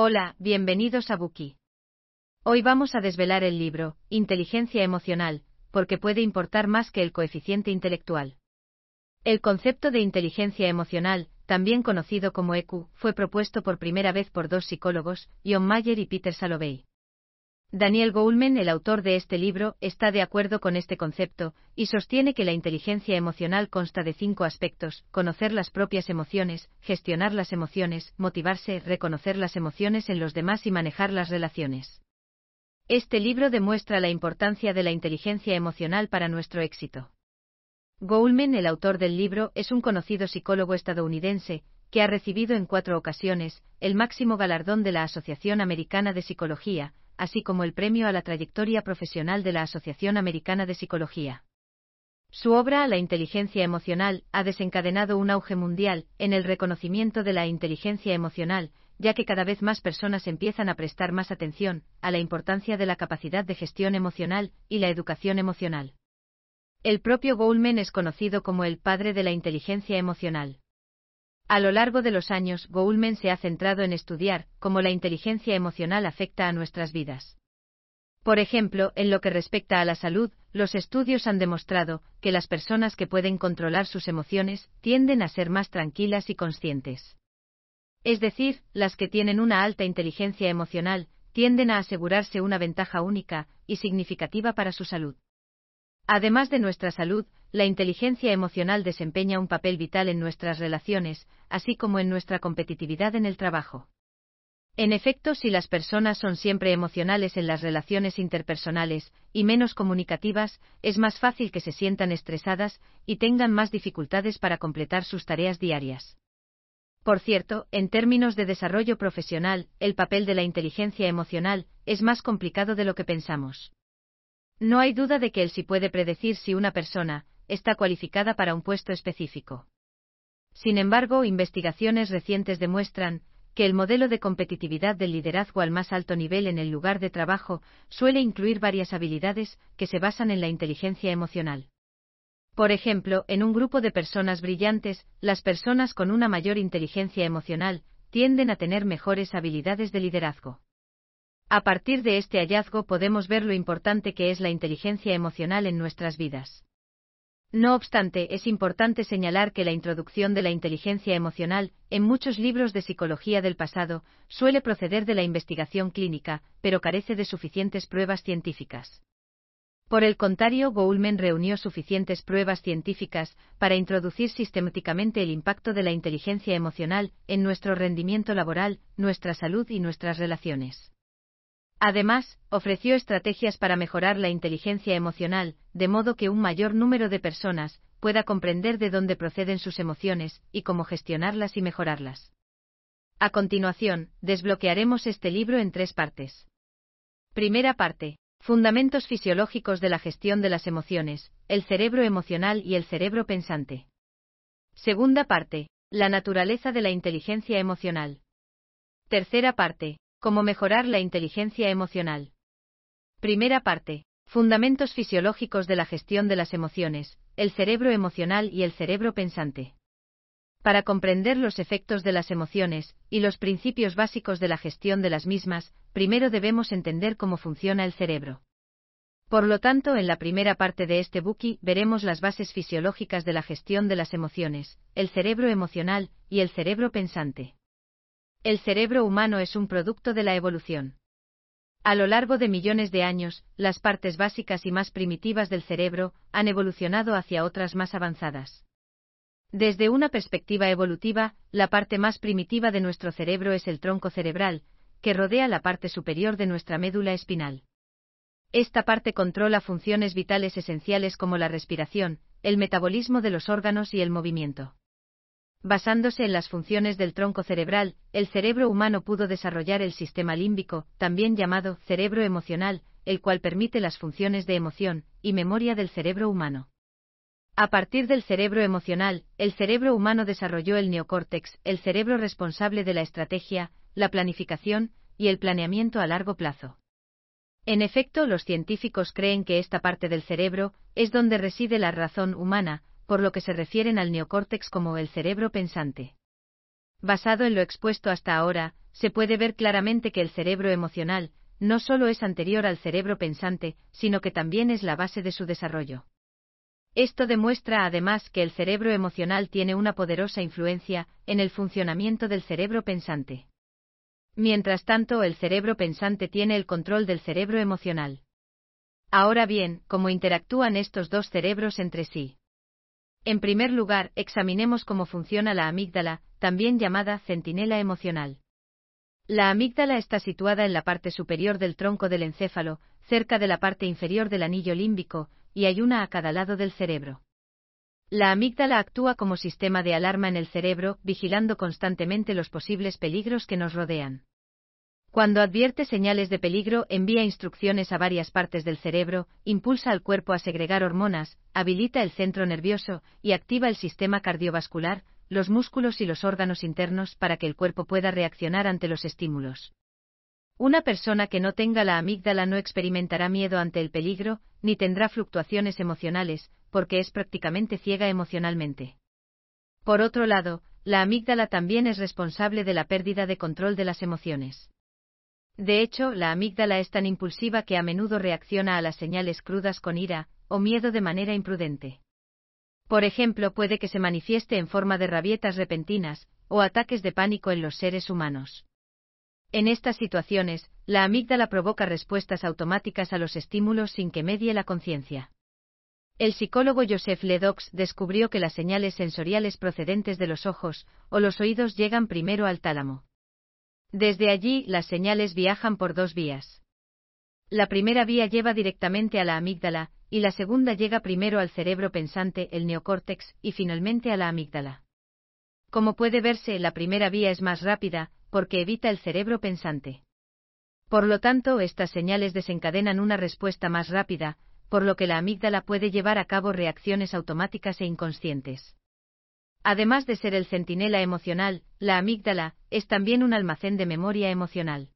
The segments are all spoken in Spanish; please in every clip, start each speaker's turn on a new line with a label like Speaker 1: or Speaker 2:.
Speaker 1: Hola, bienvenidos a Buki. Hoy vamos a desvelar el libro, Inteligencia Emocional, porque puede importar más que el coeficiente intelectual. El concepto de inteligencia emocional, también conocido como EQ, fue propuesto por primera vez por dos psicólogos, John Mayer y Peter Salovey. Daniel Goleman, el autor de este libro, está de acuerdo con este concepto, y sostiene que la inteligencia emocional consta de cinco aspectos, conocer las propias emociones, gestionar las emociones, motivarse, reconocer las emociones en los demás y manejar las relaciones. Este libro demuestra la importancia de la inteligencia emocional para nuestro éxito. Goleman, el autor del libro, es un conocido psicólogo estadounidense, que ha recibido en cuatro ocasiones el máximo galardón de la Asociación Americana de Psicología, así como el premio a la trayectoria profesional de la Asociación Americana de Psicología. Su obra La inteligencia emocional ha desencadenado un auge mundial en el reconocimiento de la inteligencia emocional, ya que cada vez más personas empiezan a prestar más atención a la importancia de la capacidad de gestión emocional y la educación emocional. El propio Goleman es conocido como el padre de la inteligencia emocional. A lo largo de los años, Goleman se ha centrado en estudiar cómo la inteligencia emocional afecta a nuestras vidas. Por ejemplo, en lo que respecta a la salud, los estudios han demostrado que las personas que pueden controlar sus emociones tienden a ser más tranquilas y conscientes. Es decir, las que tienen una alta inteligencia emocional tienden a asegurarse una ventaja única y significativa para su salud. Además de nuestra salud, la inteligencia emocional desempeña un papel vital en nuestras relaciones, así como en nuestra competitividad en el trabajo. En efecto, si las personas son siempre emocionales en las relaciones interpersonales y menos comunicativas, es más fácil que se sientan estresadas y tengan más dificultades para completar sus tareas diarias. Por cierto, en términos de desarrollo profesional, el papel de la inteligencia emocional es más complicado de lo que pensamos. No hay duda de que él sí puede predecir si una persona está cualificada para un puesto específico. Sin embargo, investigaciones recientes demuestran que el modelo de competitividad del liderazgo al más alto nivel en el lugar de trabajo suele incluir varias habilidades que se basan en la inteligencia emocional. Por ejemplo, en un grupo de personas brillantes, las personas con una mayor inteligencia emocional tienden a tener mejores habilidades de liderazgo. A partir de este hallazgo podemos ver lo importante que es la inteligencia emocional en nuestras vidas. No obstante, es importante señalar que la introducción de la inteligencia emocional, en muchos libros de psicología del pasado, suele proceder de la investigación clínica, pero carece de suficientes pruebas científicas. Por el contrario, Goleman reunió suficientes pruebas científicas para introducir sistemáticamente el impacto de la inteligencia emocional en nuestro rendimiento laboral, nuestra salud y nuestras relaciones. Además, ofreció estrategias para mejorar la inteligencia emocional, de modo que un mayor número de personas pueda comprender de dónde proceden sus emociones y cómo gestionarlas y mejorarlas. A continuación, desbloquearemos este libro en tres partes. Primera parte. Fundamentos fisiológicos de la gestión de las emociones, el cerebro emocional y el cerebro pensante. Segunda parte. La naturaleza de la inteligencia emocional. Tercera parte. Cómo mejorar la inteligencia emocional. Primera parte. Fundamentos fisiológicos de la gestión de las emociones, el cerebro emocional y el cerebro pensante. Para comprender los efectos de las emociones y los principios básicos de la gestión de las mismas, primero debemos entender cómo funciona el cerebro. Por lo tanto, en la primera parte de este buki veremos las bases fisiológicas de la gestión de las emociones, el cerebro emocional y el cerebro pensante. El cerebro humano es un producto de la evolución. A lo largo de millones de años, las partes básicas y más primitivas del cerebro han evolucionado hacia otras más avanzadas. Desde una perspectiva evolutiva, la parte más primitiva de nuestro cerebro es el tronco cerebral, que rodea la parte superior de nuestra médula espinal. Esta parte controla funciones vitales esenciales como la respiración, el metabolismo de los órganos y el movimiento. Basándose en las funciones del tronco cerebral, el cerebro humano pudo desarrollar el sistema límbico, también llamado cerebro emocional, el cual permite las funciones de emoción y memoria del cerebro humano. A partir del cerebro emocional, el cerebro humano desarrolló el neocórtex, el cerebro responsable de la estrategia, la planificación y el planeamiento a largo plazo. En efecto, los científicos creen que esta parte del cerebro es donde reside la razón humana, por lo que se refieren al neocórtex como el cerebro pensante. Basado en lo expuesto hasta ahora, se puede ver claramente que el cerebro emocional, no solo es anterior al cerebro pensante, sino que también es la base de su desarrollo. Esto demuestra además que el cerebro emocional tiene una poderosa influencia en el funcionamiento del cerebro pensante. Mientras tanto, el cerebro pensante tiene el control del cerebro emocional. Ahora bien, ¿cómo interactúan estos dos cerebros entre sí? En primer lugar, examinemos cómo funciona la amígdala, también llamada centinela emocional. La amígdala está situada en la parte superior del tronco del encéfalo, cerca de la parte inferior del anillo límbico, y hay una a cada lado del cerebro. La amígdala actúa como sistema de alarma en el cerebro, vigilando constantemente los posibles peligros que nos rodean. Cuando advierte señales de peligro, envía instrucciones a varias partes del cerebro, impulsa al cuerpo a segregar hormonas, habilita el centro nervioso y activa el sistema cardiovascular, los músculos y los órganos internos para que el cuerpo pueda reaccionar ante los estímulos. Una persona que no tenga la amígdala no experimentará miedo ante el peligro, ni tendrá fluctuaciones emocionales, porque es prácticamente ciega emocionalmente. Por otro lado, la amígdala también es responsable de la pérdida de control de las emociones. De hecho, la amígdala es tan impulsiva que a menudo reacciona a las señales crudas con ira o miedo de manera imprudente. Por ejemplo, puede que se manifieste en forma de rabietas repentinas, o ataques de pánico en los seres humanos. En estas situaciones, la amígdala provoca respuestas automáticas a los estímulos sin que medie la conciencia. El psicólogo Joseph Ledox descubrió que las señales sensoriales procedentes de los ojos o los oídos llegan primero al tálamo. Desde allí, las señales viajan por dos vías. La primera vía lleva directamente a la amígdala, y la segunda llega primero al cerebro pensante, el neocórtex, y finalmente a la amígdala. Como puede verse, la primera vía es más rápida, porque evita el cerebro pensante. Por lo tanto, estas señales desencadenan una respuesta más rápida, por lo que la amígdala puede llevar a cabo reacciones automáticas e inconscientes. Además de ser el centinela emocional, la amígdala es también un almacén de memoria emocional.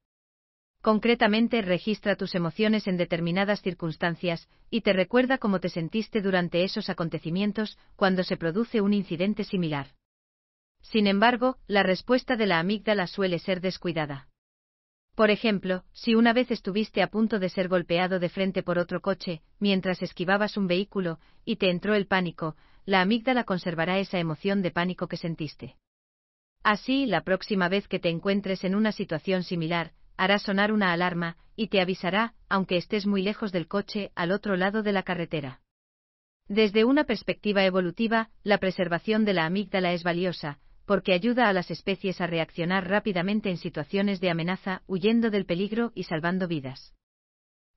Speaker 1: Concretamente registra tus emociones en determinadas circunstancias, y te recuerda cómo te sentiste durante esos acontecimientos cuando se produce un incidente similar. Sin embargo, la respuesta de la amígdala suele ser descuidada. Por ejemplo, si una vez estuviste a punto de ser golpeado de frente por otro coche, mientras esquivabas un vehículo, y te entró el pánico, la amígdala conservará esa emoción de pánico que sentiste. Así, la próxima vez que te encuentres en una situación similar, hará sonar una alarma, y te avisará, aunque estés muy lejos del coche, al otro lado de la carretera. Desde una perspectiva evolutiva, la preservación de la amígdala es valiosa, porque ayuda a las especies a reaccionar rápidamente en situaciones de amenaza, huyendo del peligro y salvando vidas.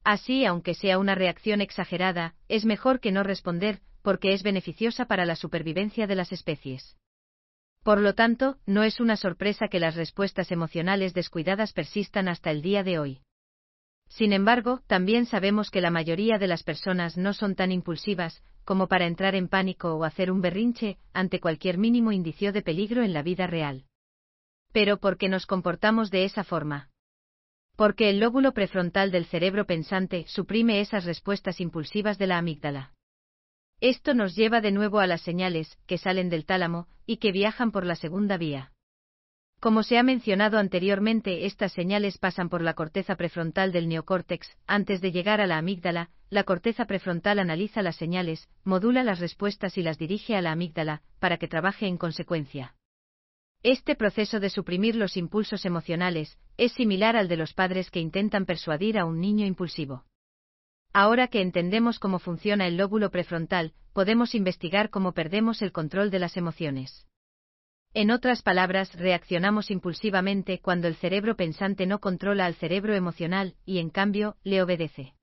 Speaker 1: Así, aunque sea una reacción exagerada, es mejor que no responder, porque es beneficiosa para la supervivencia de las especies. Por lo tanto, no es una sorpresa que las respuestas emocionales descuidadas persistan hasta el día de hoy. Sin embargo, también sabemos que la mayoría de las personas no son tan impulsivas como para entrar en pánico o hacer un berrinche ante cualquier mínimo indicio de peligro en la vida real. Pero ¿por qué nos comportamos de esa forma? Porque el lóbulo prefrontal del cerebro pensante suprime esas respuestas impulsivas de la amígdala. Esto nos lleva de nuevo a las señales, que salen del tálamo, y que viajan por la segunda vía. Como se ha mencionado anteriormente, estas señales pasan por la corteza prefrontal del neocórtex, antes de llegar a la amígdala, la corteza prefrontal analiza las señales, modula las respuestas y las dirige a la amígdala, para que trabaje en consecuencia. Este proceso de suprimir los impulsos emocionales es similar al de los padres que intentan persuadir a un niño impulsivo. Ahora que entendemos cómo funciona el lóbulo prefrontal, podemos investigar cómo perdemos el control de las emociones. En otras palabras, reaccionamos impulsivamente cuando el cerebro pensante no controla al cerebro emocional, y en cambio, le obedece.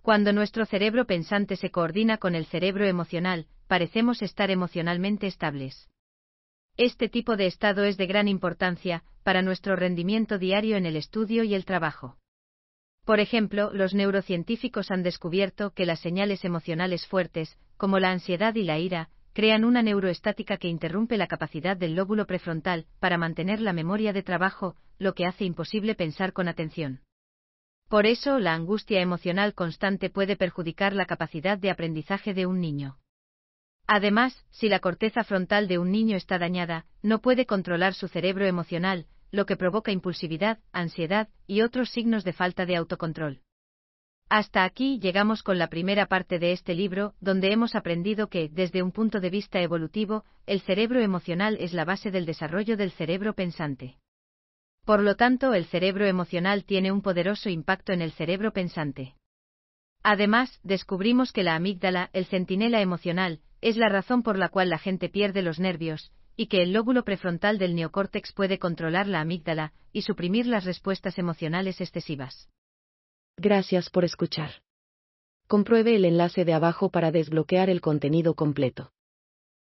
Speaker 1: Cuando nuestro cerebro pensante se coordina con el cerebro emocional, parecemos estar emocionalmente estables. Este tipo de estado es de gran importancia para nuestro rendimiento diario en el estudio y el trabajo. Por ejemplo, los neurocientíficos han descubierto que las señales emocionales fuertes, como la ansiedad y la ira, crean una neuroestática que interrumpe la capacidad del lóbulo prefrontal para mantener la memoria de trabajo, lo que hace imposible pensar con atención. Por eso, la angustia emocional constante puede perjudicar la capacidad de aprendizaje de un niño. Además, si la corteza frontal de un niño está dañada, no puede controlar su cerebro emocional, lo que provoca impulsividad, ansiedad y otros signos de falta de autocontrol. Hasta aquí llegamos con la primera parte de este libro, donde hemos aprendido que, desde un punto de vista evolutivo, el cerebro emocional es la base del desarrollo del cerebro pensante. Por lo tanto, el cerebro emocional tiene un poderoso impacto en el cerebro pensante. Además, descubrimos que la amígdala, el centinela emocional, es la razón por la cual la gente pierde los nervios, y que el lóbulo prefrontal del neocórtex puede controlar la amígdala y suprimir las respuestas emocionales excesivas.
Speaker 2: Gracias por escuchar. Compruebe el enlace de abajo para desbloquear el contenido completo.